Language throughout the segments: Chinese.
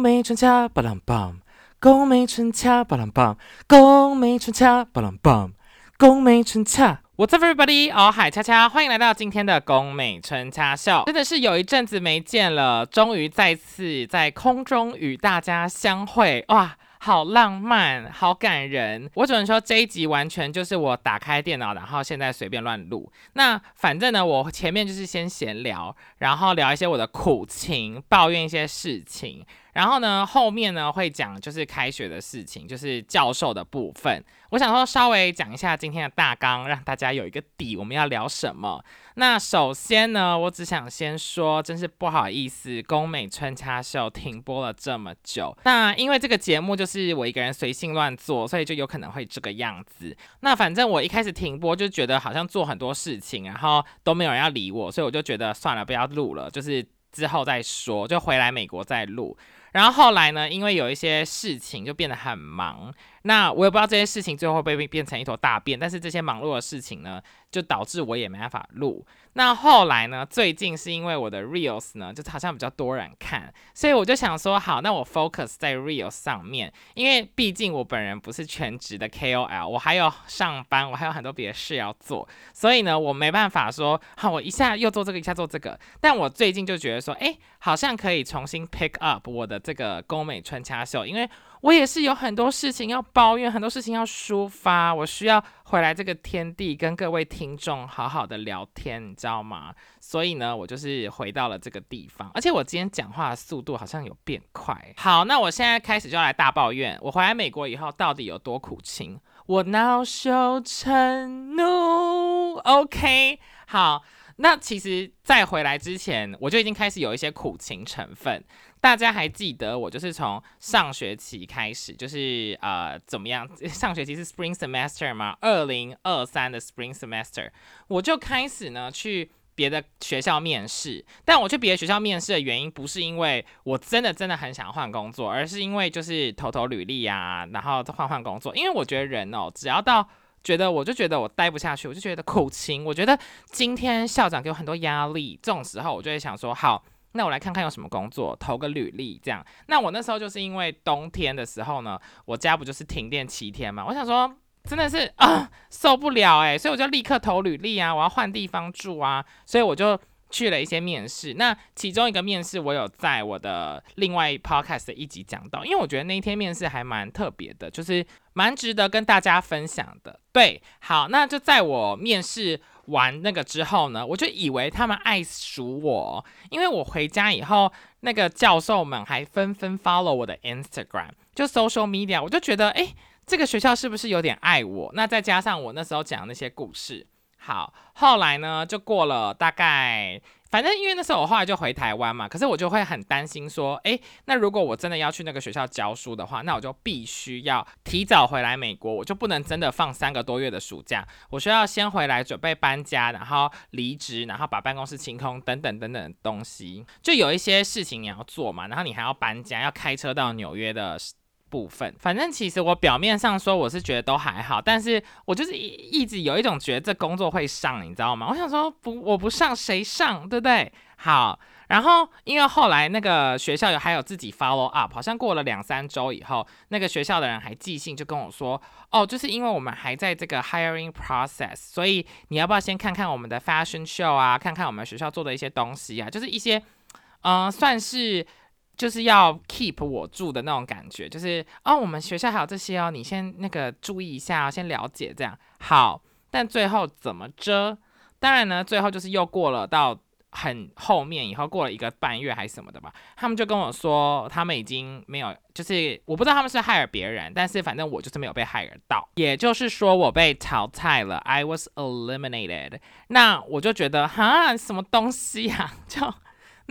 美春恰巴朗棒，宫美春恰巴朗棒，宫美春恰巴朗棒，宫美春恰。What's up, everybody？哦，海恰恰，欢迎来到今天的宫美春恰秀。真的是有一阵子没见了，终于再次在空中与大家相会，哇！好浪漫，好感人。我只能说这一集完全就是我打开电脑，然后现在随便乱录。那反正呢，我前面就是先闲聊，然后聊一些我的苦情，抱怨一些事情。然后呢，后面呢会讲就是开学的事情，就是教授的部分。我想说稍微讲一下今天的大纲，让大家有一个底，我们要聊什么。那首先呢，我只想先说，真是不好意思，宫美春掐秀停播了这么久。那因为这个节目就是我一个人随性乱做，所以就有可能会这个样子。那反正我一开始停播就觉得好像做很多事情，然后都没有人要理我，所以我就觉得算了，不要录了，就是之后再说，就回来美国再录。然后后来呢？因为有一些事情就变得很忙，那我也不知道这些事情最后会不会变成一坨大便。但是这些忙碌的事情呢，就导致我也没办法录。那后来呢？最近是因为我的 reels 呢，就好像比较多人看，所以我就想说，好，那我 focus 在 reels 上面，因为毕竟我本人不是全职的 KOL，我还有上班，我还有很多别的事要做，所以呢，我没办法说，好，我一下又做这个，一下做这个。但我最近就觉得说，哎，好像可以重新 pick up 我的这个宫美春掐秀，因为。我也是有很多事情要抱怨，很多事情要抒发，我需要回来这个天地跟各位听众好好的聊天，你知道吗？所以呢，我就是回到了这个地方，而且我今天讲话的速度好像有变快。好，那我现在开始就要来大抱怨，我回来美国以后到底有多苦情？我恼羞成怒。OK，好。那其实，在回来之前，我就已经开始有一些苦情成分。大家还记得我就是从上学期开始，就是呃怎么样？上学期是 Spring Semester 吗？二零二三的 Spring Semester，我就开始呢去别的学校面试。但我去别的学校面试的原因，不是因为我真的真的很想换工作，而是因为就是投投履历啊，然后换换工作。因为我觉得人哦，只要到觉得我就觉得我待不下去，我就觉得苦情。我觉得今天校长给我很多压力，这种时候我就会想说，好，那我来看看有什么工作，投个履历这样。那我那时候就是因为冬天的时候呢，我家不就是停电七天嘛，我想说真的是啊受不了诶。所以我就立刻投履历啊，我要换地方住啊，所以我就。去了一些面试，那其中一个面试我有在我的另外 podcast 的一集讲到，因为我觉得那一天面试还蛮特别的，就是蛮值得跟大家分享的。对，好，那就在我面试完那个之后呢，我就以为他们爱数我，因为我回家以后，那个教授们还纷纷 follow 我的 Instagram，就 social media，我就觉得，哎，这个学校是不是有点爱我？那再加上我那时候讲那些故事。好，后来呢，就过了大概，反正因为那时候我后来就回台湾嘛，可是我就会很担心说，诶，那如果我真的要去那个学校教书的话，那我就必须要提早回来美国，我就不能真的放三个多月的暑假，我需要先回来准备搬家，然后离职，然后把办公室清空，等等等等东西，就有一些事情你要做嘛，然后你还要搬家，要开车到纽约的。部分，反正其实我表面上说我是觉得都还好，但是我就是一一直有一种觉得这工作会上，你知道吗？我想说不，我不上谁上，对不对？好，然后因为后来那个学校有还有自己 follow up，好像过了两三周以后，那个学校的人还寄信就跟我说，哦，就是因为我们还在这个 hiring process，所以你要不要先看看我们的 fashion show 啊，看看我们学校做的一些东西啊，就是一些，嗯，算是。就是要 keep 我住的那种感觉，就是哦，我们学校还有这些哦，你先那个注意一下，先了解这样好。但最后怎么着？当然呢，最后就是又过了到很后面以后，过了一个半月还是什么的吧，他们就跟我说，他们已经没有，就是我不知道他们是害了别人，但是反正我就是没有被害到，也就是说我被淘汰了，I was eliminated。那我就觉得哈，什么东西呀，就。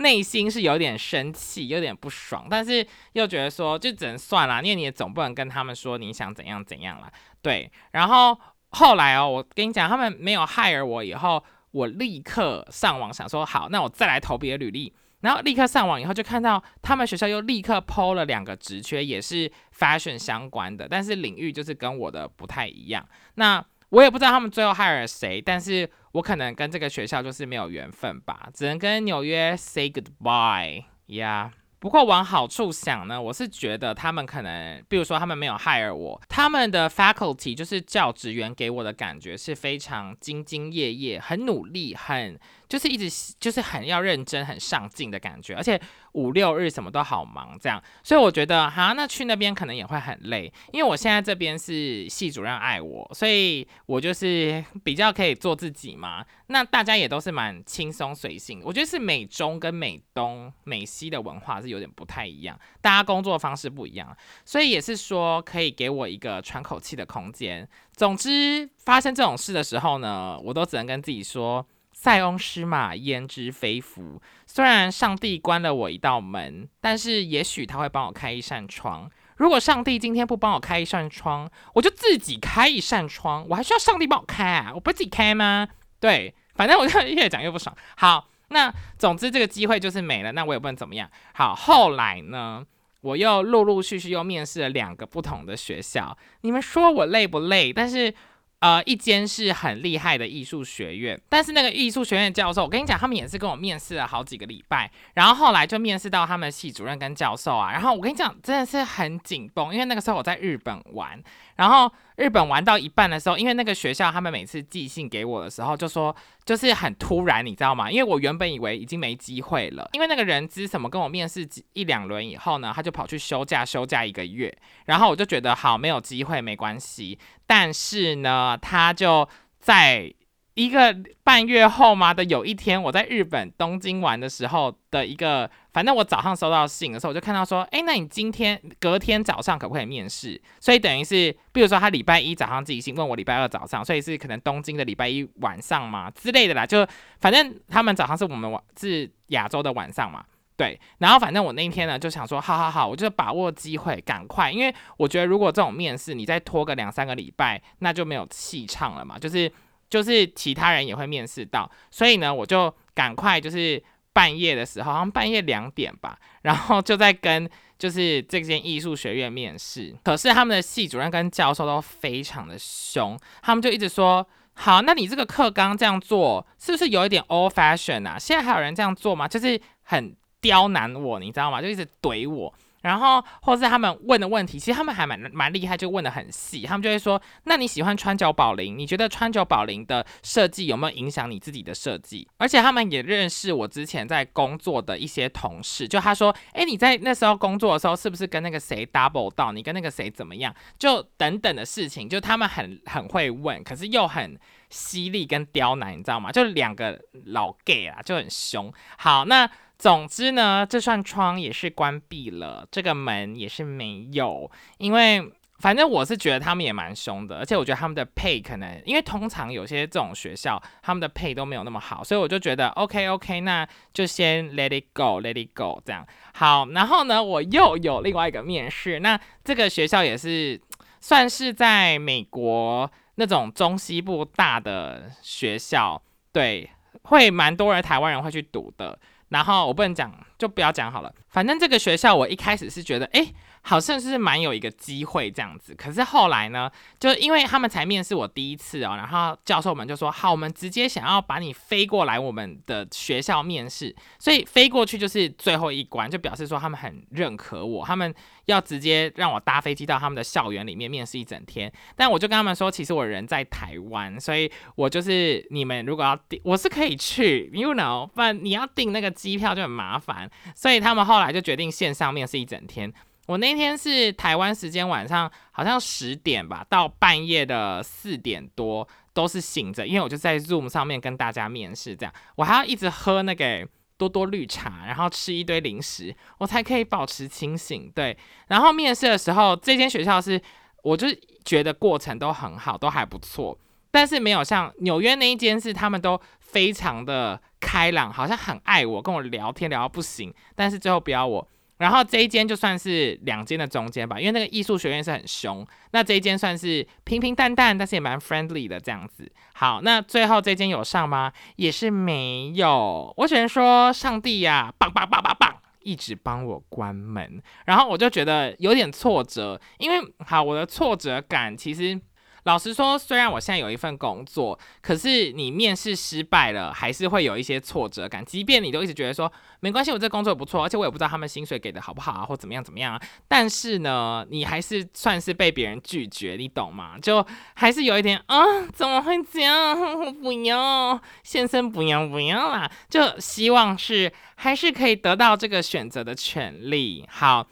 内心是有点生气，有点不爽，但是又觉得说就只能算了，因为你也总不能跟他们说你想怎样怎样了。对，然后后来哦，我跟你讲，他们没有 hire 我以后，我立刻上网想说好，那我再来投别的履历。然后立刻上网以后就看到他们学校又立刻抛了两个职缺，也是 fashion 相关的，但是领域就是跟我的不太一样。那我也不知道他们最后害了谁，但是我可能跟这个学校就是没有缘分吧，只能跟纽约 say goodbye 呀。不过往好处想呢，我是觉得他们可能，比如说他们没有 hire 我，他们的 faculty 就是教职员给我的感觉是非常兢兢业业、很努力、很。就是一直就是很要认真、很上进的感觉，而且五六日什么都好忙，这样，所以我觉得哈，那去那边可能也会很累，因为我现在这边是系主任爱我，所以我就是比较可以做自己嘛。那大家也都是蛮轻松随性，我觉得是美中跟美东、美西的文化是有点不太一样，大家工作方式不一样，所以也是说可以给我一个喘口气的空间。总之，发生这种事的时候呢，我都只能跟自己说。塞翁失马，焉知非福。虽然上帝关了我一道门，但是也许他会帮我开一扇窗。如果上帝今天不帮我开一扇窗，我就自己开一扇窗。我还需要上帝帮我开啊？我不自己开吗？对，反正我就越讲越不爽。好，那总之这个机会就是没了，那我也不能怎么样。好，后来呢，我又陆陆续续又面试了两个不同的学校。你们说我累不累？但是。呃，一间是很厉害的艺术学院，但是那个艺术学院教授，我跟你讲，他们也是跟我面试了好几个礼拜，然后后来就面试到他们系主任跟教授啊，然后我跟你讲，真的是很紧绷，因为那个时候我在日本玩，然后。日本玩到一半的时候，因为那个学校他们每次寄信给我的时候，就说就是很突然，你知道吗？因为我原本以为已经没机会了，因为那个人资什么跟我面试一两轮以后呢，他就跑去休假，休假一个月，然后我就觉得好没有机会没关系，但是呢，他就在。一个半月后嘛的有一天，我在日本东京玩的时候的一个，反正我早上收到信的时候，我就看到说，哎，那你今天隔天早上可不可以面试？所以等于是，比如说他礼拜一早上寄信问我礼拜二早上，所以是可能东京的礼拜一晚上嘛之类的啦。就反正他们早上是我们晚是亚洲的晚上嘛，对。然后反正我那天呢就想说，好好好，我就把握机会，赶快，因为我觉得如果这种面试你再拖个两三个礼拜，那就没有气唱了嘛，就是。就是其他人也会面试到，所以呢，我就赶快就是半夜的时候，好像半夜两点吧，然后就在跟就是这间艺术学院面试。可是他们的系主任跟教授都非常的凶，他们就一直说：好，那你这个课纲这样做是不是有一点 old fashion 啊？现在还有人这样做吗？就是很刁难我，你知道吗？就一直怼我。然后，或是他们问的问题，其实他们还蛮蛮厉害，就问的很细。他们就会说：“那你喜欢川久保玲？你觉得川久保玲的设计有没有影响你自己的设计？”而且他们也认识我之前在工作的一些同事，就他说：“哎，你在那时候工作的时候，是不是跟那个谁 double 到？你跟那个谁怎么样？就等等的事情，就他们很很会问，可是又很犀利跟刁难，你知道吗？就两个老 gay 啊，就很凶。好，那。总之呢，这扇窗也是关闭了，这个门也是没有，因为反正我是觉得他们也蛮凶的，而且我觉得他们的配可能，因为通常有些这种学校他们的配都没有那么好，所以我就觉得 OK OK，那就先 Let it go，Let it go 这样好。然后呢，我又有另外一个面试，那这个学校也是算是在美国那种中西部大的学校，对，会蛮多人台湾人会去读的。然后我不能讲，就不要讲好了。反正这个学校我一开始是觉得，哎。好像是蛮有一个机会这样子，可是后来呢，就因为他们才面试我第一次哦，然后教授们就说好，我们直接想要把你飞过来我们的学校面试，所以飞过去就是最后一关，就表示说他们很认可我，他们要直接让我搭飞机到他们的校园里面面试一整天。但我就跟他们说，其实我人在台湾，所以我就是你们如果要订，我是可以去，you know，不然你要订那个机票就很麻烦，所以他们后来就决定线上面试一整天。我那天是台湾时间晚上，好像十点吧，到半夜的四点多都是醒着，因为我就在 Zoom 上面跟大家面试，这样我还要一直喝那个多多绿茶，然后吃一堆零食，我才可以保持清醒。对，然后面试的时候，这间学校是，我就觉得过程都很好，都还不错，但是没有像纽约那一间是他们都非常的开朗，好像很爱我，跟我聊天聊到不行，但是最后不要我。然后这一间就算是两间的中间吧，因为那个艺术学院是很凶，那这一间算是平平淡淡，但是也蛮 friendly 的这样子。好，那最后这间有上吗？也是没有。我只能说上帝呀，棒棒棒棒棒，一直帮我关门。然后我就觉得有点挫折，因为好，我的挫折感其实老实说，虽然我现在有一份工作，可是你面试失败了，还是会有一些挫折感。即便你都一直觉得说没关系，我这工作不错，而且我也不知道他们薪水给的好不好啊，或怎么样怎么样啊。但是呢，你还是算是被别人拒绝，你懂吗？就还是有一点啊，怎么会这样？我不要，先生不要不要啦。就希望是还是可以得到这个选择的权利。好，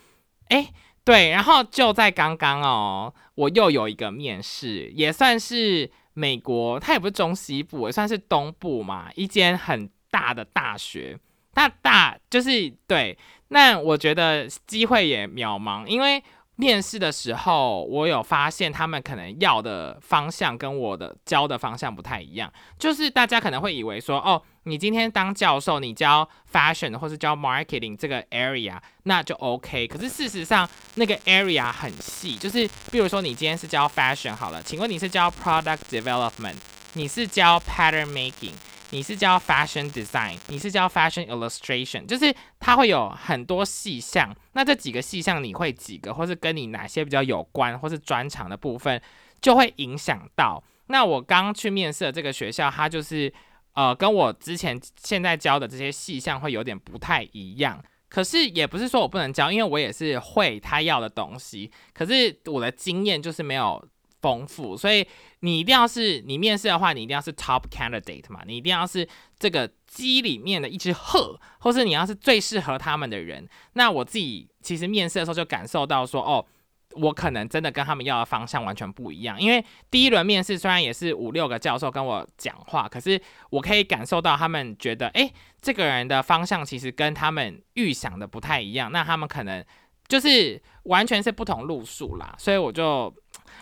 哎。对，然后就在刚刚哦，我又有一个面试，也算是美国，它也不是中西部，也算是东部嘛，一间很大的大学，大大就是对，那我觉得机会也渺茫，因为。面试的时候，我有发现他们可能要的方向跟我的教的方向不太一样。就是大家可能会以为说，哦，你今天当教授，你教 fashion 或是教 marketing 这个 area，那就 OK。可是事实上，那个 area 很细，就是比如说你今天是教 fashion 好了，请问你是教 product development，你是教 pattern making？你是教 fashion design，你是教 fashion illustration，就是它会有很多细项。那这几个细项你会几个，或是跟你哪些比较有关，或是专长的部分，就会影响到。那我刚去面试的这个学校，它就是呃，跟我之前现在教的这些细项会有点不太一样。可是也不是说我不能教，因为我也是会他要的东西。可是我的经验就是没有。丰富，所以你一定要是你面试的话，你一定要是 top candidate 嘛，你一定要是这个鸡里面的一只鹤，或是你要是最适合他们的人。那我自己其实面试的时候就感受到说，哦，我可能真的跟他们要的方向完全不一样。因为第一轮面试虽然也是五六个教授跟我讲话，可是我可以感受到他们觉得，哎，这个人的方向其实跟他们预想的不太一样。那他们可能就是完全是不同路数啦，所以我就。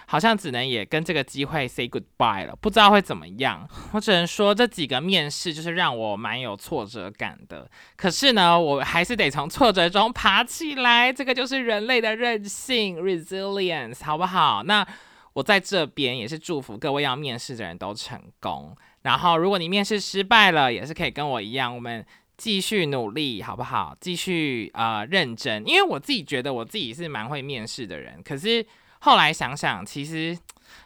好像只能也跟这个机会 say goodbye 了，不知道会怎么样。我只能说这几个面试就是让我蛮有挫折感的。可是呢，我还是得从挫折中爬起来，这个就是人类的韧性 resilience，好不好？那我在这边也是祝福各位要面试的人都成功。然后如果你面试失败了，也是可以跟我一样，我们继续努力，好不好？继续呃认真，因为我自己觉得我自己是蛮会面试的人，可是。后来想想，其实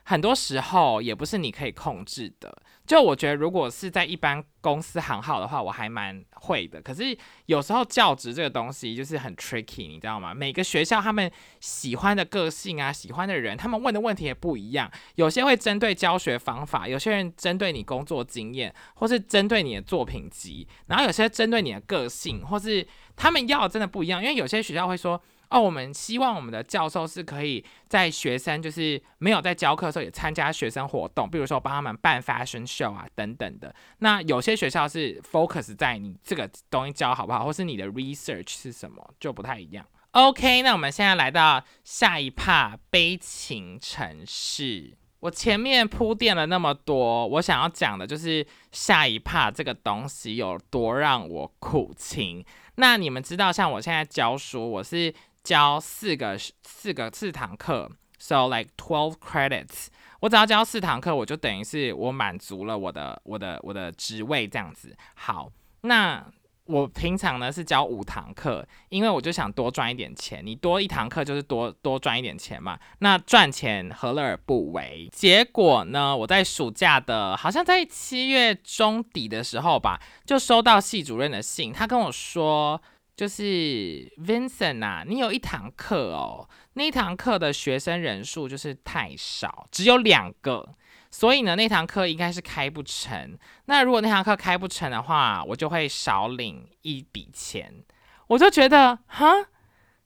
很多时候也不是你可以控制的。就我觉得，如果是在一般公司行号的话，我还蛮会的。可是有时候教职这个东西就是很 tricky，你知道吗？每个学校他们喜欢的个性啊，喜欢的人，他们问的问题也不一样。有些会针对教学方法，有些人针对你工作经验，或是针对你的作品集，然后有些针对你的个性，或是他们要真的不一样。因为有些学校会说。哦，我们希望我们的教授是可以在学生就是没有在教课的时候也参加学生活动，比如说帮他们办 fashion show 啊等等的。那有些学校是 focus 在你这个东西教好不好，或是你的 research 是什么，就不太一样。OK，那我们现在来到下一 part 悲情城市。我前面铺垫了那么多，我想要讲的就是下一 part 这个东西有多让我苦情。那你们知道，像我现在教书，我是。教四个四个四堂课，so like twelve credits。我只要教四堂课，我就等于是我满足了我的我的我的职位这样子。好，那我平常呢是教五堂课，因为我就想多赚一点钱。你多一堂课就是多多赚一点钱嘛。那赚钱何乐而不为？结果呢，我在暑假的，好像在七月中底的时候吧，就收到系主任的信，他跟我说。就是 Vincent 啊，你有一堂课哦，那一堂课的学生人数就是太少，只有两个，所以呢，那堂课应该是开不成。那如果那堂课开不成的话，我就会少领一笔钱。我就觉得，哈，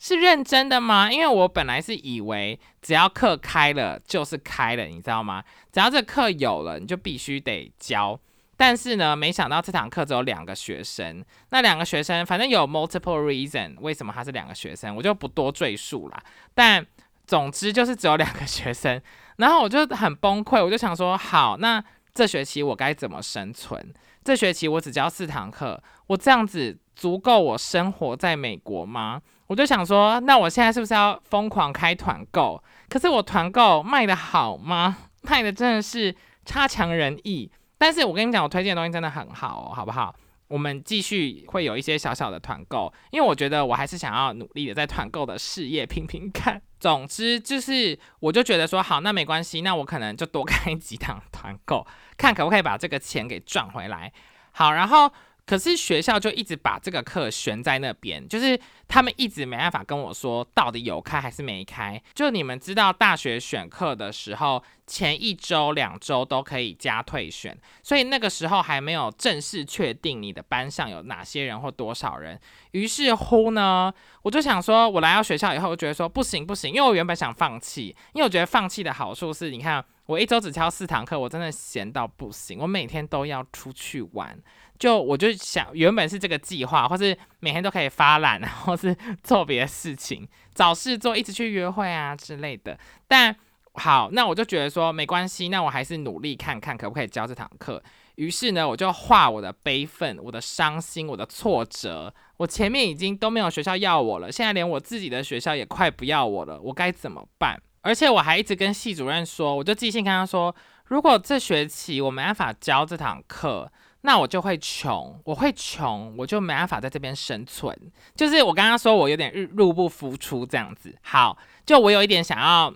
是认真的吗？因为我本来是以为只要课开了就是开了，你知道吗？只要这课有了，你就必须得交。但是呢，没想到这堂课只有两个学生。那两个学生，反正有 multiple reason 为什么他是两个学生，我就不多赘述啦。但总之就是只有两个学生，然后我就很崩溃，我就想说，好，那这学期我该怎么生存？这学期我只教四堂课，我这样子足够我生活在美国吗？我就想说，那我现在是不是要疯狂开团购？可是我团购卖的好吗？卖的真的是差强人意。但是我跟你讲，我推荐的东西真的很好，好不好？我们继续会有一些小小的团购，因为我觉得我还是想要努力的在团购的事业拼拼看。总之就是，我就觉得说好，那没关系，那我可能就多开几档团购，看可不可以把这个钱给赚回来。好，然后。可是学校就一直把这个课悬在那边，就是他们一直没办法跟我说到底有开还是没开。就你们知道，大学选课的时候，前一周、两周都可以加退选，所以那个时候还没有正式确定你的班上有哪些人或多少人。于是乎呢，我就想说，我来到学校以后，我觉得说不行不行，因为我原本想放弃，因为我觉得放弃的好处是，你看我一周只教四堂课，我真的闲到不行，我每天都要出去玩。就我就想，原本是这个计划，或是每天都可以发懒，或是做别的事情，找事做，一直去约会啊之类的。但好，那我就觉得说没关系，那我还是努力看看可不可以教这堂课。于是呢，我就画我的悲愤、我的伤心、我的挫折。我前面已经都没有学校要我了，现在连我自己的学校也快不要我了，我该怎么办？而且我还一直跟系主任说，我就寄信跟他说，如果这学期我没办法教这堂课。那我就会穷，我会穷，我就没办法在这边生存。就是我刚刚说我有点入入不敷出这样子。好，就我有一点想要，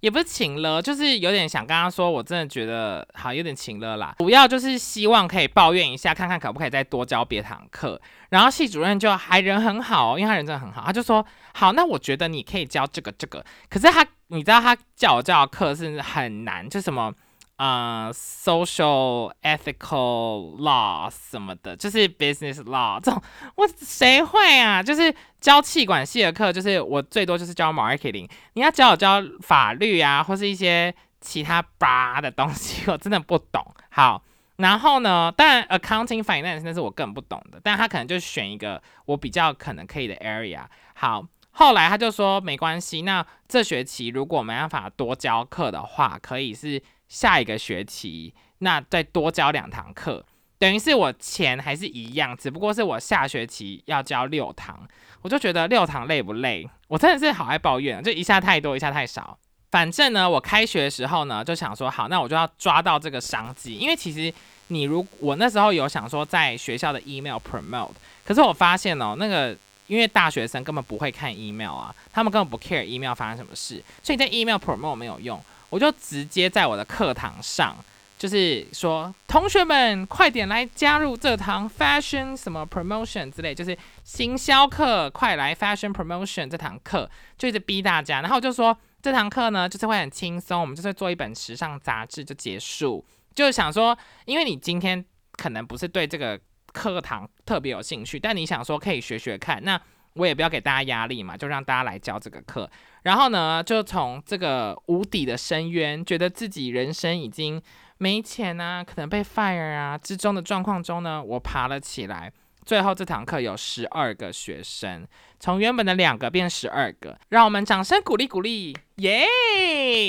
也不是请了，就是有点想刚刚说，我真的觉得好有点请了啦。主要就是希望可以抱怨一下，看看可不可以再多教别堂课。然后系主任就还人很好，因为他人真的很好，他就说好，那我觉得你可以教这个这个。可是他，你知道他教我教课是很难，就什么。呃，social ethical law 什么的，就是 business law 这种，我谁会啊？就是教气管系的课，就是我最多就是教 marketing。你要教我教法律啊，或是一些其他吧的东西，我真的不懂。好，然后呢，当然 accounting finance 那是我更不懂的，但他可能就选一个我比较可能可以的 area。好，后来他就说没关系，那这学期如果没办法多教课的话，可以是。下一个学期，那再多教两堂课，等于是我钱还是一样，只不过是我下学期要教六堂，我就觉得六堂累不累？我真的是好爱抱怨，就一下太多，一下太少。反正呢，我开学的时候呢，就想说好，那我就要抓到这个商机，因为其实你如我那时候有想说在学校的 email promote，可是我发现哦，那个因为大学生根本不会看 email 啊，他们根本不 care email 发生什么事，所以在 email promote 没有用。我就直接在我的课堂上，就是说，同学们快点来加入这堂 fashion 什么 promotion 之类，就是行销课，快来 fashion promotion 这堂课，就一直逼大家。然后就说，这堂课呢，就是会很轻松，我们就是做一本时尚杂志就结束。就是想说，因为你今天可能不是对这个课堂特别有兴趣，但你想说可以学学看，那。我也不要给大家压力嘛，就让大家来教这个课。然后呢，就从这个无底的深渊，觉得自己人生已经没钱啊，可能被 fire 啊之中的状况中呢，我爬了起来。最后这堂课有十二个学生，从原本的两个变十二个，让我们掌声鼓励鼓励，耶！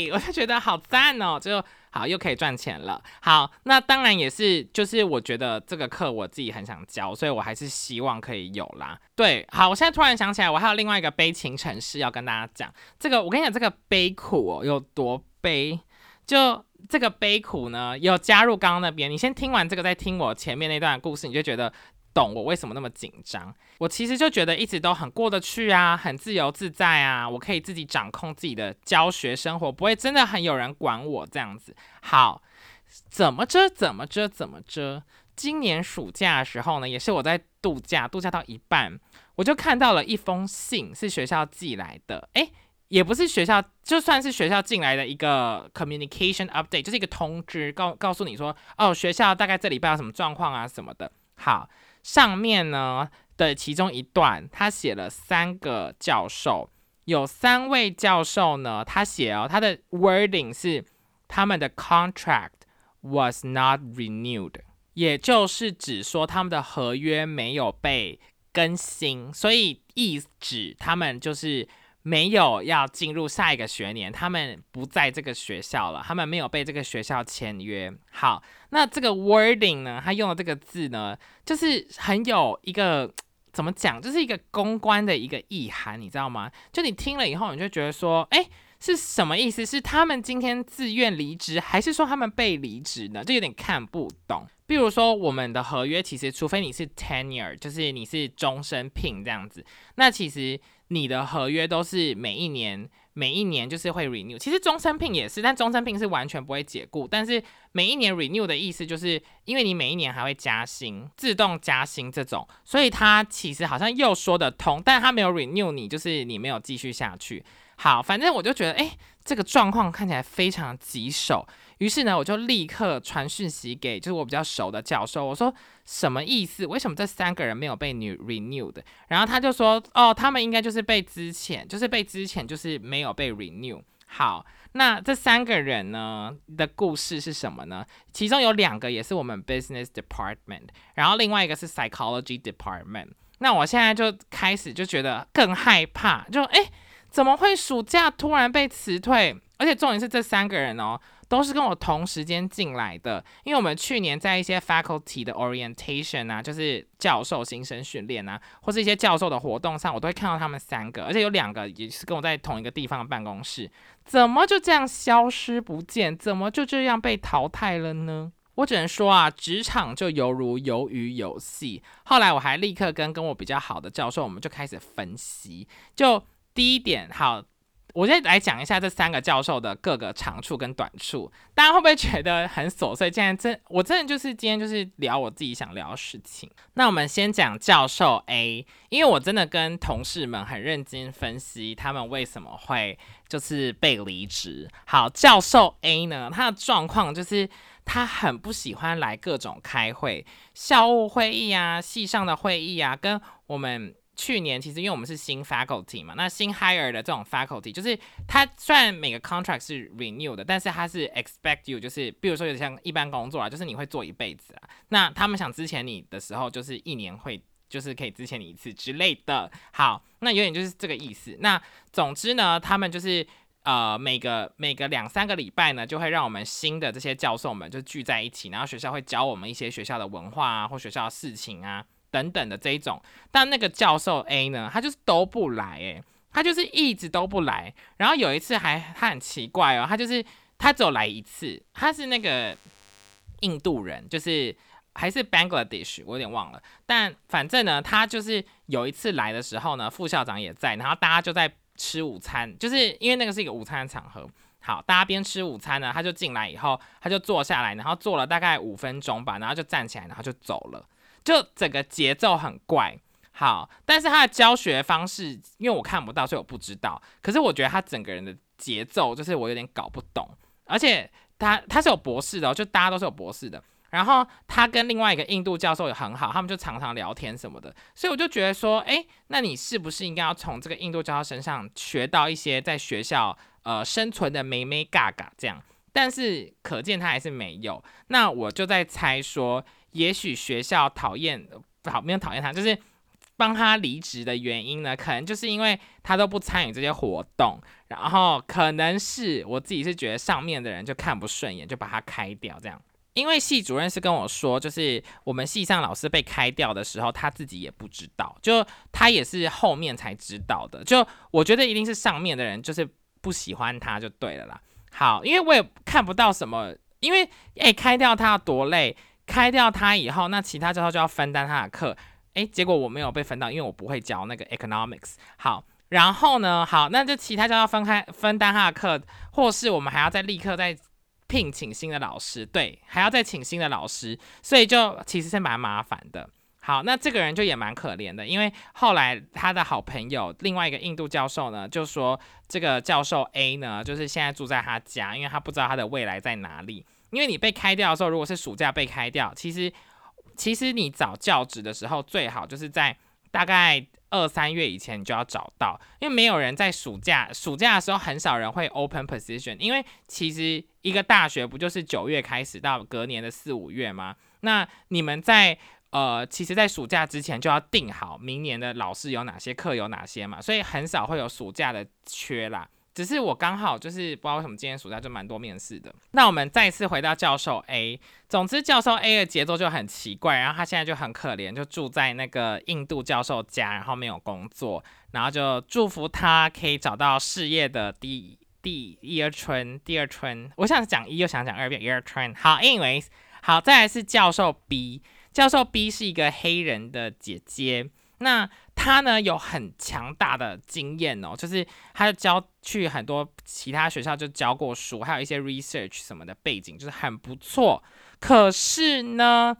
我就觉得好赞哦，就。好，又可以赚钱了。好，那当然也是，就是我觉得这个课我自己很想教，所以我还是希望可以有啦。对，好，我现在突然想起来，我还有另外一个悲情城市要跟大家讲。这个我跟你讲，这个悲苦哦有多悲，就这个悲苦呢，有加入刚刚那边。你先听完这个，再听我前面那段故事，你就觉得。懂我为什么那么紧张？我其实就觉得一直都很过得去啊，很自由自在啊，我可以自己掌控自己的教学生活，不会真的很有人管我这样子。好，怎么着怎么着怎么着？今年暑假的时候呢，也是我在度假，度假到一半，我就看到了一封信，是学校寄来的。诶，也不是学校，就算是学校进来的一个 communication update，就是一个通知，告告诉你说，哦，学校大概这礼拜有什么状况啊什么的。好。上面呢的其中一段，他写了三个教授，有三位教授呢，他写哦，他的 wording 是他们的 contract was not renewed，也就是指说他们的合约没有被更新，所以意指他们就是。没有要进入下一个学年，他们不在这个学校了，他们没有被这个学校签约。好，那这个 wording 呢？他用的这个字呢，就是很有一个怎么讲，就是一个公关的一个意涵，你知道吗？就你听了以后，你就觉得说，哎，是什么意思？是他们今天自愿离职，还是说他们被离职呢？就有点看不懂。比如说我们的合约，其实除非你是 tenure，就是你是终身聘这样子，那其实你的合约都是每一年。每一年就是会 renew，其实终身聘也是，但终身聘是完全不会解雇。但是每一年 renew 的意思就是，因为你每一年还会加薪，自动加薪这种，所以他其实好像又说得通，但他没有 renew 你，就是你没有继续下去。好，反正我就觉得，哎，这个状况看起来非常棘手。于是呢，我就立刻传讯息给就是我比较熟的教授，我说什么意思？为什么这三个人没有被 renew 的？然后他就说，哦，他们应该就是被之前，就是被之前就是没有被 renew。好，那这三个人呢的故事是什么呢？其中有两个也是我们 business department，然后另外一个是 psychology department。那我现在就开始就觉得更害怕，就哎，怎么会暑假突然被辞退？而且重点是这三个人哦。都是跟我同时间进来的，因为我们去年在一些 faculty 的 orientation 啊，就是教授新生训练啊，或是一些教授的活动上，我都会看到他们三个，而且有两个也是跟我在同一个地方的办公室，怎么就这样消失不见？怎么就这样被淘汰了呢？我只能说啊，职场就犹如鱿鱼游戏。后来我还立刻跟跟我比较好的教授，我们就开始分析。就第一点，好。我先来讲一下这三个教授的各个长处跟短处，大家会不会觉得很琐碎？现在真我真的就是今天就是聊我自己想聊的事情。那我们先讲教授 A，因为我真的跟同事们很认真分析他们为什么会就是被离职。好，教授 A 呢，他的状况就是他很不喜欢来各种开会、校务会议啊、系上的会议啊，跟我们。去年其实因为我们是新 faculty 嘛，那新 hire 的这种 faculty，就是它虽然每个 contract 是 renew 的，但是它是 expect you，就是比如说有点像一般工作啊，就是你会做一辈子啊。那他们想之前你的时候，就是一年会就是可以之前你一次之类的。好，那有点就是这个意思。那总之呢，他们就是呃每个每个两三个礼拜呢，就会让我们新的这些教授们就聚在一起，然后学校会教我们一些学校的文化啊，或学校的事情啊。等等的这一种，但那个教授 A 呢，他就是都不来，诶，他就是一直都不来。然后有一次还他很奇怪哦，他就是他只有来一次，他是那个印度人，就是还是 Bangladesh，我有点忘了。但反正呢，他就是有一次来的时候呢，副校长也在，然后大家就在吃午餐，就是因为那个是一个午餐的场合。好，大家边吃午餐呢，他就进来以后，他就坐下来，然后坐了大概五分钟吧，然后就站起来，然后就走了。就整个节奏很怪，好，但是他的教学方式，因为我看不到，所以我不知道。可是我觉得他整个人的节奏，就是我有点搞不懂。而且他他是有博士的，就大家都是有博士的。然后他跟另外一个印度教授也很好，他们就常常聊天什么的。所以我就觉得说，哎，那你是不是应该要从这个印度教授身上学到一些在学校呃生存的美美嘎嘎这样？但是可见他还是没有。那我就在猜说。也许学校讨厌，好没有讨厌他，就是帮他离职的原因呢，可能就是因为他都不参与这些活动，然后可能是我自己是觉得上面的人就看不顺眼，就把他开掉这样。因为系主任是跟我说，就是我们系上老师被开掉的时候，他自己也不知道，就他也是后面才知道的。就我觉得一定是上面的人就是不喜欢他就对了啦。好，因为我也看不到什么，因为诶，开掉他要多累。开掉他以后，那其他教授就要分担他的课，诶，结果我没有被分到，因为我不会教那个 economics。好，然后呢，好，那就其他教授分开分担他的课，或是我们还要再立刻再聘请新的老师，对，还要再请新的老师，所以就其实是蛮麻烦的。好，那这个人就也蛮可怜的，因为后来他的好朋友另外一个印度教授呢，就说这个教授 A 呢，就是现在住在他家，因为他不知道他的未来在哪里。因为你被开掉的时候，如果是暑假被开掉，其实其实你找教职的时候，最好就是在大概二三月以前你就要找到，因为没有人在暑假暑假的时候很少人会 open position，因为其实一个大学不就是九月开始到隔年的四五月吗？那你们在呃，其实，在暑假之前就要定好明年的老师有哪些课有哪些嘛，所以很少会有暑假的缺啦。只是我刚好就是不知道为什么今天暑假就蛮多面试的。那我们再次回到教授 A，总之教授 A 的节奏就很奇怪，然后他现在就很可怜，就住在那个印度教授家，然后没有工作，然后就祝福他可以找到事业的第第一二春，第二春。我想讲一又想讲二遍，一二春。好，anyways，好，再来是教授 B，教授 B 是一个黑人的姐姐，那他呢有很强大的经验哦，就是他教去很多其他学校就教过书，还有一些 research 什么的背景，就是很不错。可是呢，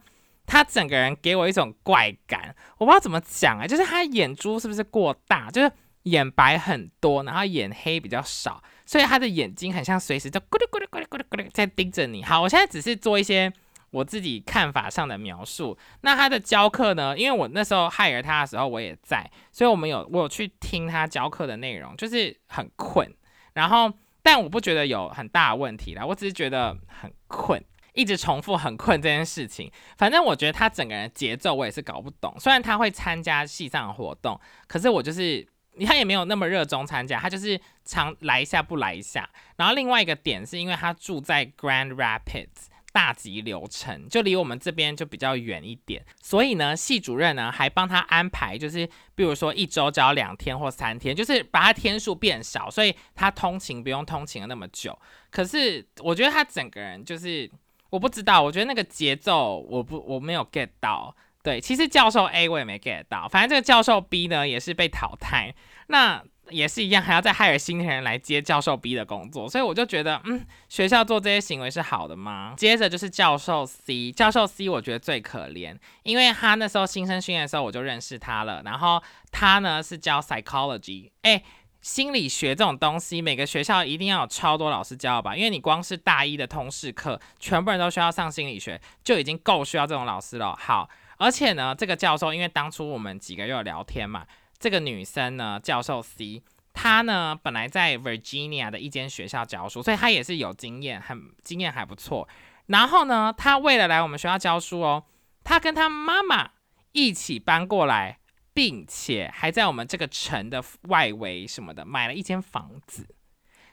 他整个人给我一种怪感，我不知道怎么讲啊，就是他眼珠是不是过大，就是眼白很多，然后眼黑比较少。所以他的眼睛很像随时就咕噜咕噜咕噜咕噜咕噜在盯着你。好，我现在只是做一些我自己看法上的描述。那他的教课呢？因为我那时候害了他的时候我也在，所以我们有我有去听他教课的内容，就是很困。然后，但我不觉得有很大的问题啦，我只是觉得很困，一直重复很困这件事情。反正我觉得他整个人节奏我也是搞不懂。虽然他会参加系上的活动，可是我就是。他也没有那么热衷参加，他就是常来一下不来一下。然后另外一个点是因为他住在 Grand Rapids 大吉流程，就离我们这边就比较远一点，所以呢，系主任呢还帮他安排，就是比如说一周只要两天或三天，就是把他天数变少，所以他通勤不用通勤了那么久。可是我觉得他整个人就是我不知道，我觉得那个节奏我不我没有 get 到。对，其实教授 A 我也没 get 到，反正这个教授 B 呢也是被淘汰，那也是一样，还要再害尔新的人来接教授 B 的工作，所以我就觉得，嗯，学校做这些行为是好的吗？接着就是教授 C，教授 C 我觉得最可怜，因为他那时候新生训练的时候我就认识他了，然后他呢是教 psychology，哎，心理学这种东西，每个学校一定要有超多老师教吧，因为你光是大一的通识课，全部人都需要上心理学，就已经够需要这种老师了。好。而且呢，这个教授因为当初我们几个有聊天嘛，这个女生呢，教授 C，她呢本来在 Virginia 的一间学校教书，所以她也是有经验，很经验还不错。然后呢，她为了来我们学校教书哦，她跟她妈妈一起搬过来，并且还在我们这个城的外围什么的买了一间房子。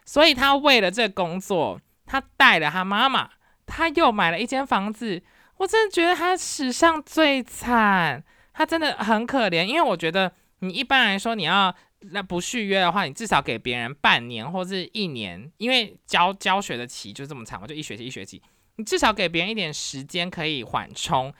所以她为了这工作，她带了她妈妈，她又买了一间房子。我真的觉得她史上最惨，她真的很可怜。因为我觉得你一般来说你要那不续约的话，你至少给别人半年或是一年，因为教教学的期就这么长嘛，就一学期一学期，你至少给别人一点时间可以缓冲。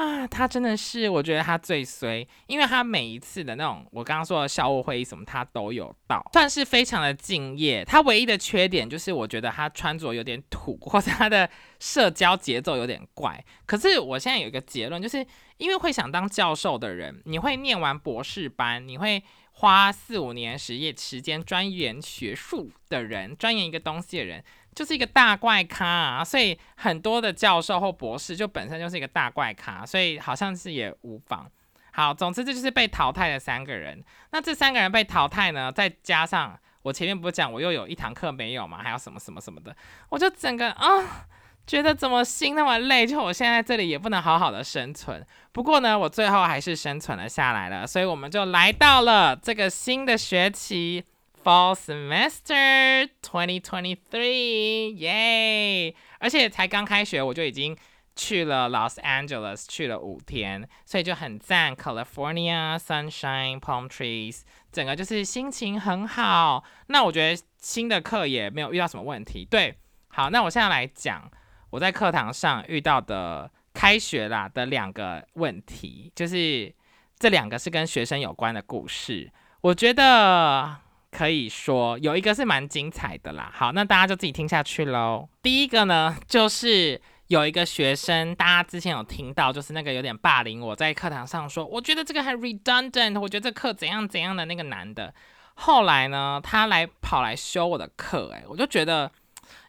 啊，他真的是，我觉得他最衰，因为他每一次的那种我刚刚说的校务会议什么，他都有到，算是非常的敬业。他唯一的缺点就是，我觉得他穿着有点土，或者他的社交节奏有点怪。可是我现在有一个结论，就是因为会想当教授的人，你会念完博士班，你会花四五年实业时间钻研学术的人，钻研一个东西的人。就是一个大怪咖啊，所以很多的教授或博士就本身就是一个大怪咖，所以好像是也无妨。好，总之这就是被淘汰的三个人。那这三个人被淘汰呢，再加上我前面不是讲我又有一堂课没有嘛，还有什么什么什么的，我就整个啊觉得怎么心那么累，就我现在这里也不能好好的生存。不过呢，我最后还是生存了下来了，所以我们就来到了这个新的学期。Fall semester 2023，耶！而且才刚开学，我就已经去了 Los Angeles，去了五天，所以就很赞。California sunshine palm trees，整个就是心情很好。那我觉得新的课也没有遇到什么问题。对，好，那我现在来讲我在课堂上遇到的开学啦的两个问题，就是这两个是跟学生有关的故事。我觉得。可以说有一个是蛮精彩的啦，好，那大家就自己听下去喽。第一个呢，就是有一个学生，大家之前有听到，就是那个有点霸凌我在课堂上说，我觉得这个很 redundant，我觉得这课怎样怎样的那个男的，后来呢，他来跑来修我的课，诶，我就觉得，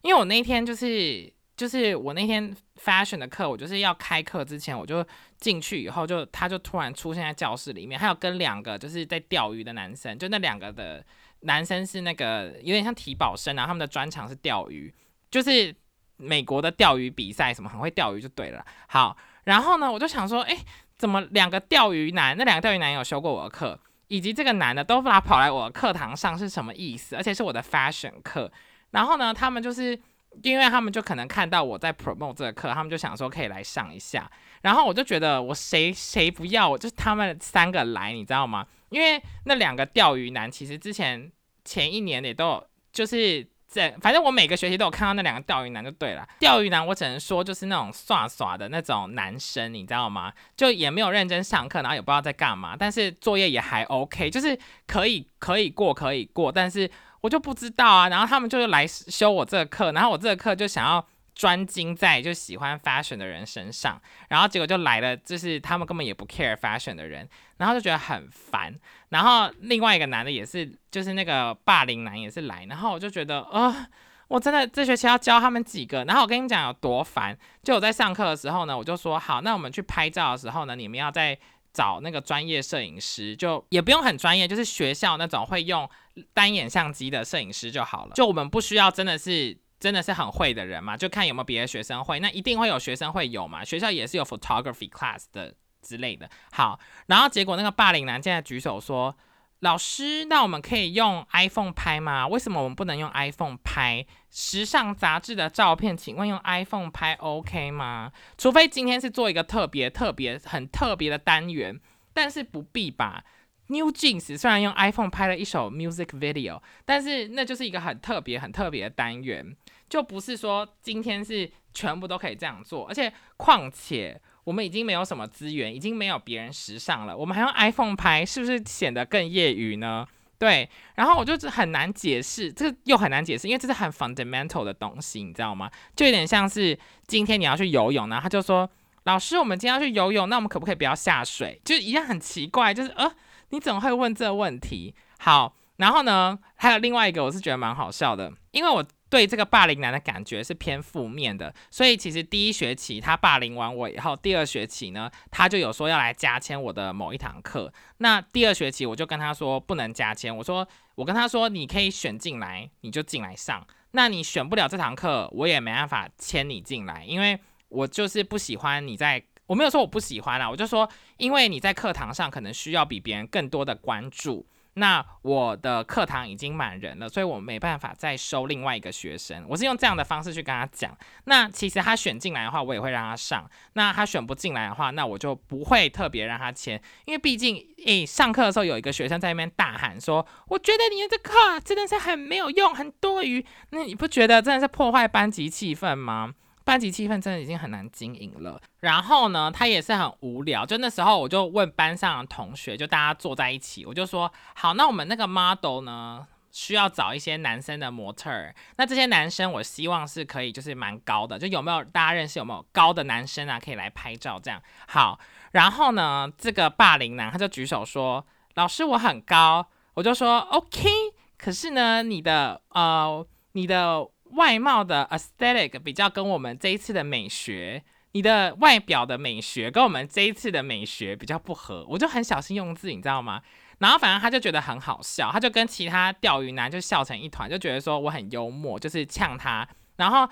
因为我那天就是就是我那天 fashion 的课，我就是要开课之前，我就进去以后，就他就突然出现在教室里面，还有跟两个就是在钓鱼的男生，就那两个的。男生是那个有点像体保生啊，他们的专长是钓鱼，就是美国的钓鱼比赛，什么很会钓鱼就对了。好，然后呢，我就想说，哎，怎么两个钓鱼男，那两个钓鱼男有修过我的课，以及这个男的都把跑来我的课堂上是什么意思？而且是我的 fashion 课。然后呢，他们就是因为他们就可能看到我在 promote 这个课，他们就想说可以来上一下。然后我就觉得我谁谁不要，我就是他们三个来，你知道吗？因为那两个钓鱼男其实之前前一年也都有，就是这反正我每个学期都有看到那两个钓鱼男就对了。钓鱼男我只能说就是那种耍耍的那种男生，你知道吗？就也没有认真上课，然后也不知道在干嘛，但是作业也还 OK，就是可以可以过可以过，但是我就不知道啊。然后他们就是来修我这个课，然后我这个课就想要。专精在就喜欢 fashion 的人身上，然后结果就来了，就是他们根本也不 care fashion 的人，然后就觉得很烦。然后另外一个男的也是，就是那个霸凌男也是来，然后我就觉得，呃，我真的这学期要教他们几个。然后我跟你讲有多烦，就我在上课的时候呢，我就说好，那我们去拍照的时候呢，你们要再找那个专业摄影师，就也不用很专业，就是学校那种会用单眼相机的摄影师就好了。就我们不需要真的是。真的是很会的人嘛？就看有没有别的学生会，那一定会有学生会有嘛？学校也是有 photography class 的之类的。好，然后结果那个霸凌男现在举手说：“老师，那我们可以用 iPhone 拍吗？为什么我们不能用 iPhone 拍时尚杂志的照片？请问用 iPhone 拍 OK 吗？除非今天是做一个特别特别很特别的单元，但是不必吧。” New Jeans 虽然用 iPhone 拍了一首 music video，但是那就是一个很特别、很特别的单元，就不是说今天是全部都可以这样做。而且，况且我们已经没有什么资源，已经没有别人时尚了，我们还用 iPhone 拍，是不是显得更业余呢？对。然后我就很难解释，这个又很难解释，因为这是很 fundamental 的东西，你知道吗？就有点像是今天你要去游泳，然后他就说：“老师，我们今天要去游泳，那我们可不可以不要下水？”就一样很奇怪，就是呃。你怎么会问这个问题？好，然后呢，还有另外一个，我是觉得蛮好笑的，因为我对这个霸凌男的感觉是偏负面的，所以其实第一学期他霸凌完我以后，第二学期呢，他就有说要来加签我的某一堂课。那第二学期我就跟他说不能加签，我说我跟他说你可以选进来，你就进来上。那你选不了这堂课，我也没办法签你进来，因为我就是不喜欢你在。我没有说我不喜欢啦，我就说，因为你在课堂上可能需要比别人更多的关注，那我的课堂已经满人了，所以我没办法再收另外一个学生。我是用这样的方式去跟他讲。那其实他选进来的话，我也会让他上；那他选不进来的话，那我就不会特别让他签，因为毕竟，诶，上课的时候有一个学生在那边大喊说：“我觉得你的这课真的是很没有用，很多余。”那你不觉得真的是破坏班级气氛吗？班级气氛真的已经很难经营了。然后呢，他也是很无聊。就那时候，我就问班上的同学，就大家坐在一起，我就说：好，那我们那个 model 呢，需要找一些男生的模特儿。那这些男生，我希望是可以，就是蛮高的。就有没有大家认识有没有高的男生啊，可以来拍照这样。好，然后呢，这个霸凌男他就举手说：老师，我很高。我就说 OK。可是呢，你的呃，你的。外貌的 aesthetic 比较跟我们这一次的美学，你的外表的美学跟我们这一次的美学比较不合，我就很小心用字，你知道吗？然后反正他就觉得很好笑，他就跟其他钓鱼男就笑成一团，就觉得说我很幽默，就是呛他。然后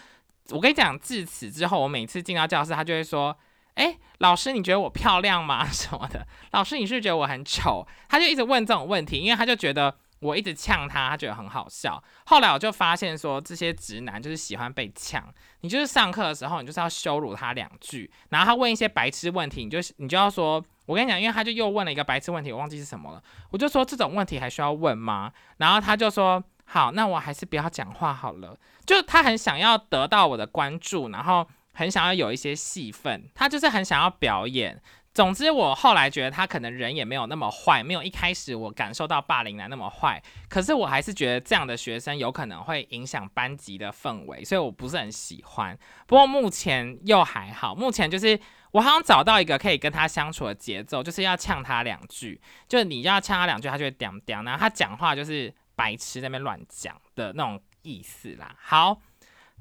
我跟你讲，自此之后，我每次进到教室，他就会说：“哎，老师，你觉得我漂亮吗？什么的？老师，你是觉得我很丑？”他就一直问这种问题，因为他就觉得。我一直呛他，他觉得很好笑。后来我就发现说，这些直男就是喜欢被呛。你就是上课的时候，你就是要羞辱他两句，然后他问一些白痴问题，你就你就要说，我跟你讲，因为他就又问了一个白痴问题，我忘记是什么了。我就说这种问题还需要问吗？然后他就说好，那我还是不要讲话好了。就他很想要得到我的关注，然后很想要有一些戏份，他就是很想要表演。总之，我后来觉得他可能人也没有那么坏，没有一开始我感受到霸凌男那么坏。可是我还是觉得这样的学生有可能会影响班级的氛围，所以我不是很喜欢。不过目前又还好，目前就是我好像找到一个可以跟他相处的节奏，就是要呛他两句，就是你要呛他两句，他就会屌屌，然后他讲话就是白痴那边乱讲的那种意思啦。好，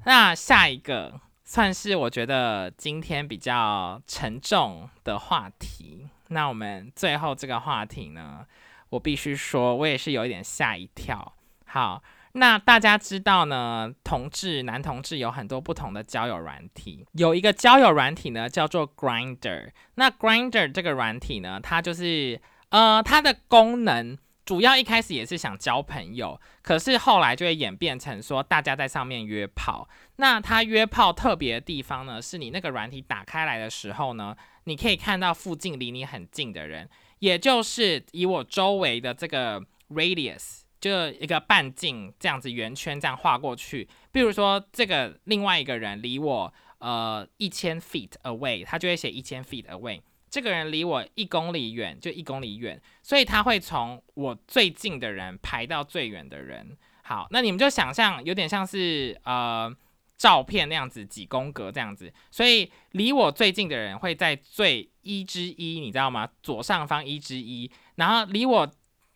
那下一个。算是我觉得今天比较沉重的话题。那我们最后这个话题呢，我必须说，我也是有一点吓一跳。好，那大家知道呢，同志男同志有很多不同的交友软体，有一个交友软体呢叫做 Grinder。那 Grinder 这个软体呢，它就是呃，它的功能。主要一开始也是想交朋友，可是后来就会演变成说大家在上面约炮。那他约炮特别的地方呢，是你那个软体打开来的时候呢，你可以看到附近离你很近的人，也就是以我周围的这个 radius 就一个半径这样子圆圈这样画过去。比如说这个另外一个人离我呃一千 feet away，他就会写一千 feet away。这个人离我一公里远，就一公里远，所以他会从我最近的人排到最远的人。好，那你们就想象有点像是呃照片那样子几宫格这样子，所以离我最近的人会在最一之一，你知道吗？左上方一之一，然后离我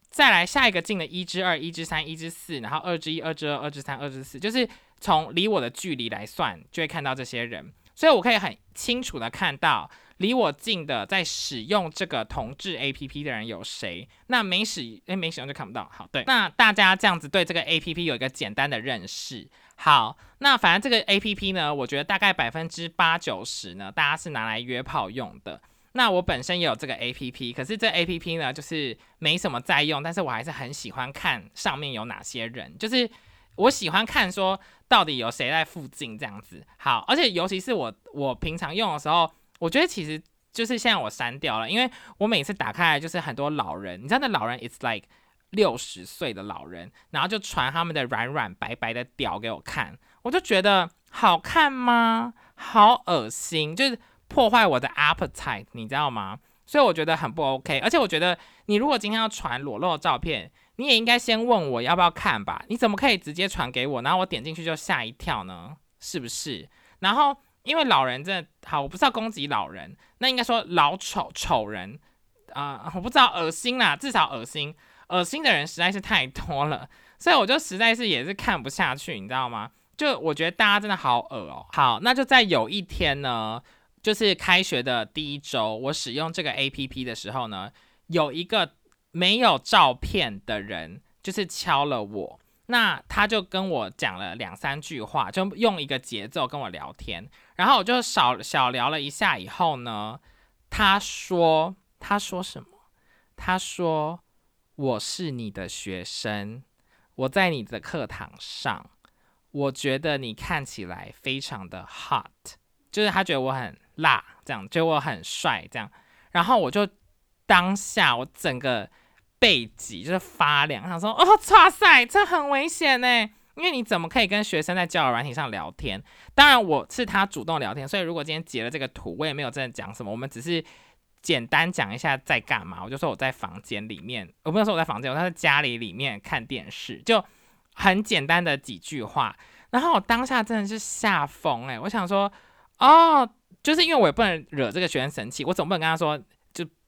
再来下一个近的一之二、一之三、一之四，然后二之一、二之二、二之三、二之四，就是从离我的距离来算，就会看到这些人，所以我可以很清楚的看到。离我近的在使用这个同志 A P P 的人有谁？那没使诶，没使用就看不到。好，对，那大家这样子对这个 A P P 有一个简单的认识。好，那反正这个 A P P 呢，我觉得大概百分之八九十呢，大家是拿来约炮用的。那我本身也有这个 A P P，可是这 A P P 呢，就是没什么在用，但是我还是很喜欢看上面有哪些人，就是我喜欢看说到底有谁在附近这样子。好，而且尤其是我我平常用的时候。我觉得其实就是现在我删掉了，因为我每次打开来就是很多老人，你知道那老人，it's like 六十岁的老人，然后就传他们的软软白白的屌给我看，我就觉得好看吗？好恶心，就是破坏我的 appetite，你知道吗？所以我觉得很不 OK。而且我觉得你如果今天要传裸露的照片，你也应该先问我要不要看吧？你怎么可以直接传给我，然后我点进去就吓一跳呢？是不是？然后。因为老人真的好，我不是要攻击老人，那应该说老丑丑人啊，我不知道恶心啦，至少恶心，恶心的人实在是太多了，所以我就实在是也是看不下去，你知道吗？就我觉得大家真的好恶哦。好，那就在有一天呢，就是开学的第一周，我使用这个 A P P 的时候呢，有一个没有照片的人，就是敲了我。那他就跟我讲了两三句话，就用一个节奏跟我聊天，然后我就少小聊了一下以后呢，他说他说什么？他说我是你的学生，我在你的课堂上，我觉得你看起来非常的 hot，就是他觉得我很辣，这样觉得我很帅，这样，然后我就当下我整个。背脊就是发凉，想说哦，哇塞，这很危险呢。因为你怎么可以跟学生在交友软体上聊天？当然我是他主动聊天，所以如果今天截了这个图，我也没有真的讲什么，我们只是简单讲一下在干嘛。我就说我在房间里面，我不能说我在房间，我在家里里面看电视，就很简单的几句话。然后我当下真的是吓疯哎，我想说哦，就是因为我也不能惹这个学生生气，我总不能跟他说。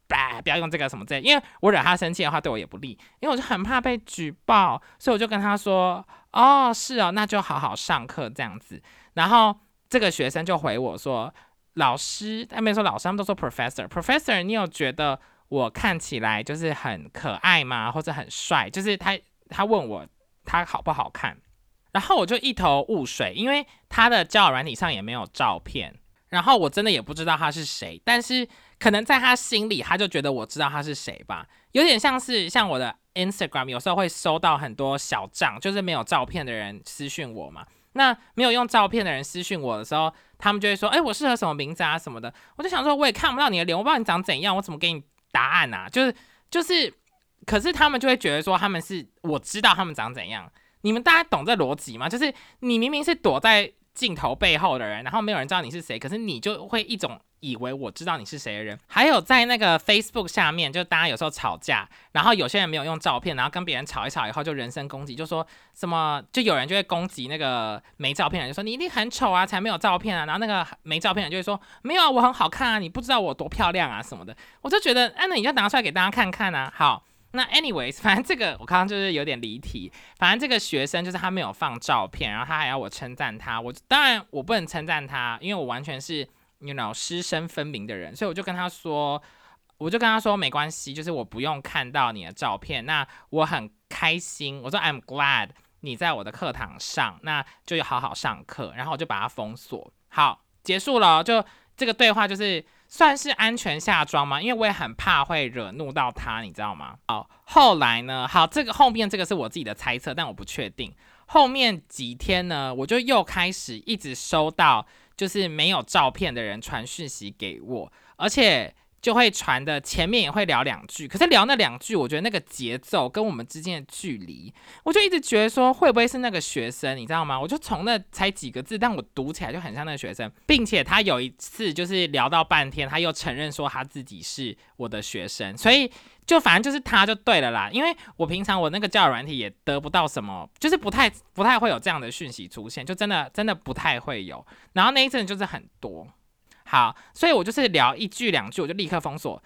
bah，不要用这个什么之类，因为我惹他生气的话，对我也不利。因为我就很怕被举报，所以我就跟他说：“哦，是哦，那就好好上课这样子。”然后这个学生就回我说：“老师，他没说老师，他们都说 professor，professor，你有觉得我看起来就是很可爱吗？或者很帅？就是他他问我他好不好看，然后我就一头雾水，因为他的交友软体上也没有照片，然后我真的也不知道他是谁，但是。可能在他心里，他就觉得我知道他是谁吧，有点像是像我的 Instagram，有时候会收到很多小账，就是没有照片的人私讯我嘛。那没有用照片的人私讯我的时候，他们就会说：“哎，我适合什么名字啊什么的。”我就想说，我也看不到你的脸，我不知道你长怎样，我怎么给你答案啊？就是就是，可是他们就会觉得说，他们是我知道他们长怎样。你们大家懂这逻辑吗？就是你明明是躲在镜头背后的人，然后没有人知道你是谁，可是你就会一种。以为我知道你是谁的人，还有在那个 Facebook 下面，就大家有时候吵架，然后有些人没有用照片，然后跟别人吵一吵以后就人身攻击，就说什么，就有人就会攻击那个没照片的人，就说你一定很丑啊，才没有照片啊，然后那个没照片的人就会说没有啊，我很好看啊，你不知道我多漂亮啊什么的，我就觉得，哎，那你就拿出来给大家看看啊。好，那 anyways，反正这个我刚刚就是有点离题，反正这个学生就是他没有放照片，然后他还要我称赞他，我当然我不能称赞他，因为我完全是。you know 师生分明的人，所以我就跟他说，我就跟他说没关系，就是我不用看到你的照片，那我很开心。我说 I'm glad 你在我的课堂上，那就要好好上课。然后我就把它封锁。好，结束了。就这个对话就是算是安全下装吗，因为我也很怕会惹怒到他，你知道吗？好，后来呢？好，这个后面这个是我自己的猜测，但我不确定。后面几天呢，我就又开始一直收到。就是没有照片的人传讯息给我，而且就会传的前面也会聊两句，可是聊那两句，我觉得那个节奏跟我们之间的距离，我就一直觉得说会不会是那个学生，你知道吗？我就从那才几个字，但我读起来就很像那个学生，并且他有一次就是聊到半天，他又承认说他自己是我的学生，所以就反正就是他就对了啦。因为我平常我那个教育软体也得不到什么，就是不太不太会有这样的讯息出现，就真的真的不太会有。然后那一阵就是很多。好，所以我就是聊一句两句，我就立刻封锁。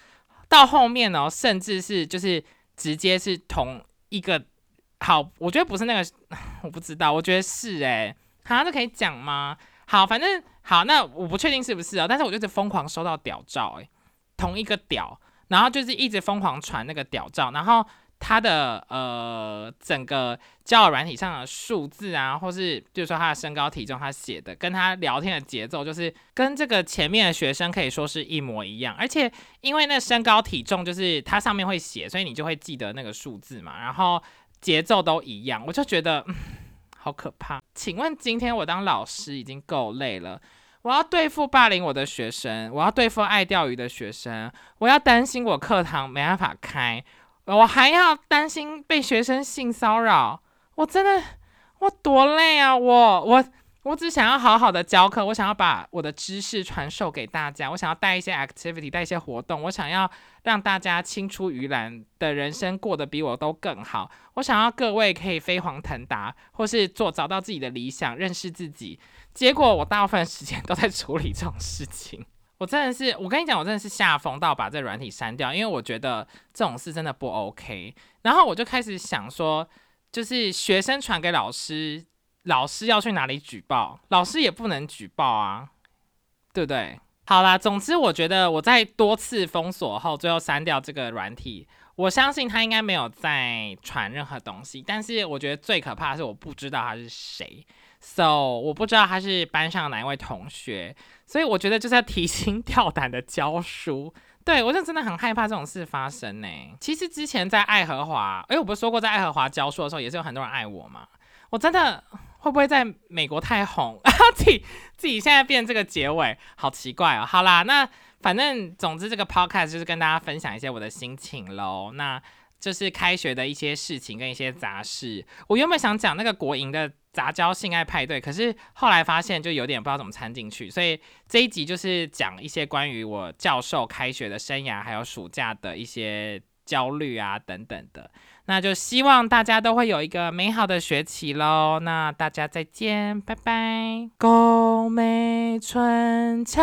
到后面呢，甚至是就是直接是同一个好，我觉得不是那个，我不知道，我觉得是哎，好，这可以讲吗？好，反正好，那我不确定是不是哦，但是我就是疯狂收到屌照，哎，同一个屌，然后就是一直疯狂传那个屌照，然后。他的呃整个交友软体上的数字啊，或是就是说他的身高体重，他写的跟他聊天的节奏，就是跟这个前面的学生可以说是一模一样。而且因为那身高体重就是它上面会写，所以你就会记得那个数字嘛。然后节奏都一样，我就觉得好可怕。请问今天我当老师已经够累了，我要对付霸凌我的学生，我要对付爱钓鱼的学生，我要担心我课堂没办法开。我还要担心被学生性骚扰，我真的我多累啊！我我我只想要好好的教课，我想要把我的知识传授给大家，我想要带一些 activity，带一些活动，我想要让大家青出于蓝的人生过得比我都更好。我想要各位可以飞黄腾达，或是做找到自己的理想，认识自己。结果我大部分时间都在处理这种事情。我真的是，我跟你讲，我真的是下风到把这软体删掉，因为我觉得这种事真的不 OK。然后我就开始想说，就是学生传给老师，老师要去哪里举报？老师也不能举报啊，对不对？好啦，总之我觉得我在多次封锁后，最后删掉这个软体，我相信他应该没有再传任何东西。但是我觉得最可怕的是，我不知道他是谁。So，我不知道他是班上哪一位同学，所以我觉得就是要提心吊胆的教书。对我就真的很害怕这种事发生呢。其实之前在爱荷华，哎，我不是说过在爱荷华教书的时候，也是有很多人爱我吗？我真的会不会在美国太红，自己自己现在变这个结尾，好奇怪哦。好啦，那反正总之这个 podcast 就是跟大家分享一些我的心情喽。那就是开学的一些事情跟一些杂事。我原本想讲那个国营的。杂交性爱派对，可是后来发现就有点不知道怎么掺进去，所以这一集就是讲一些关于我教授开学的生涯，还有暑假的一些焦虑啊等等的。那就希望大家都会有一个美好的学期喽。那大家再见，拜拜。宫美春秋。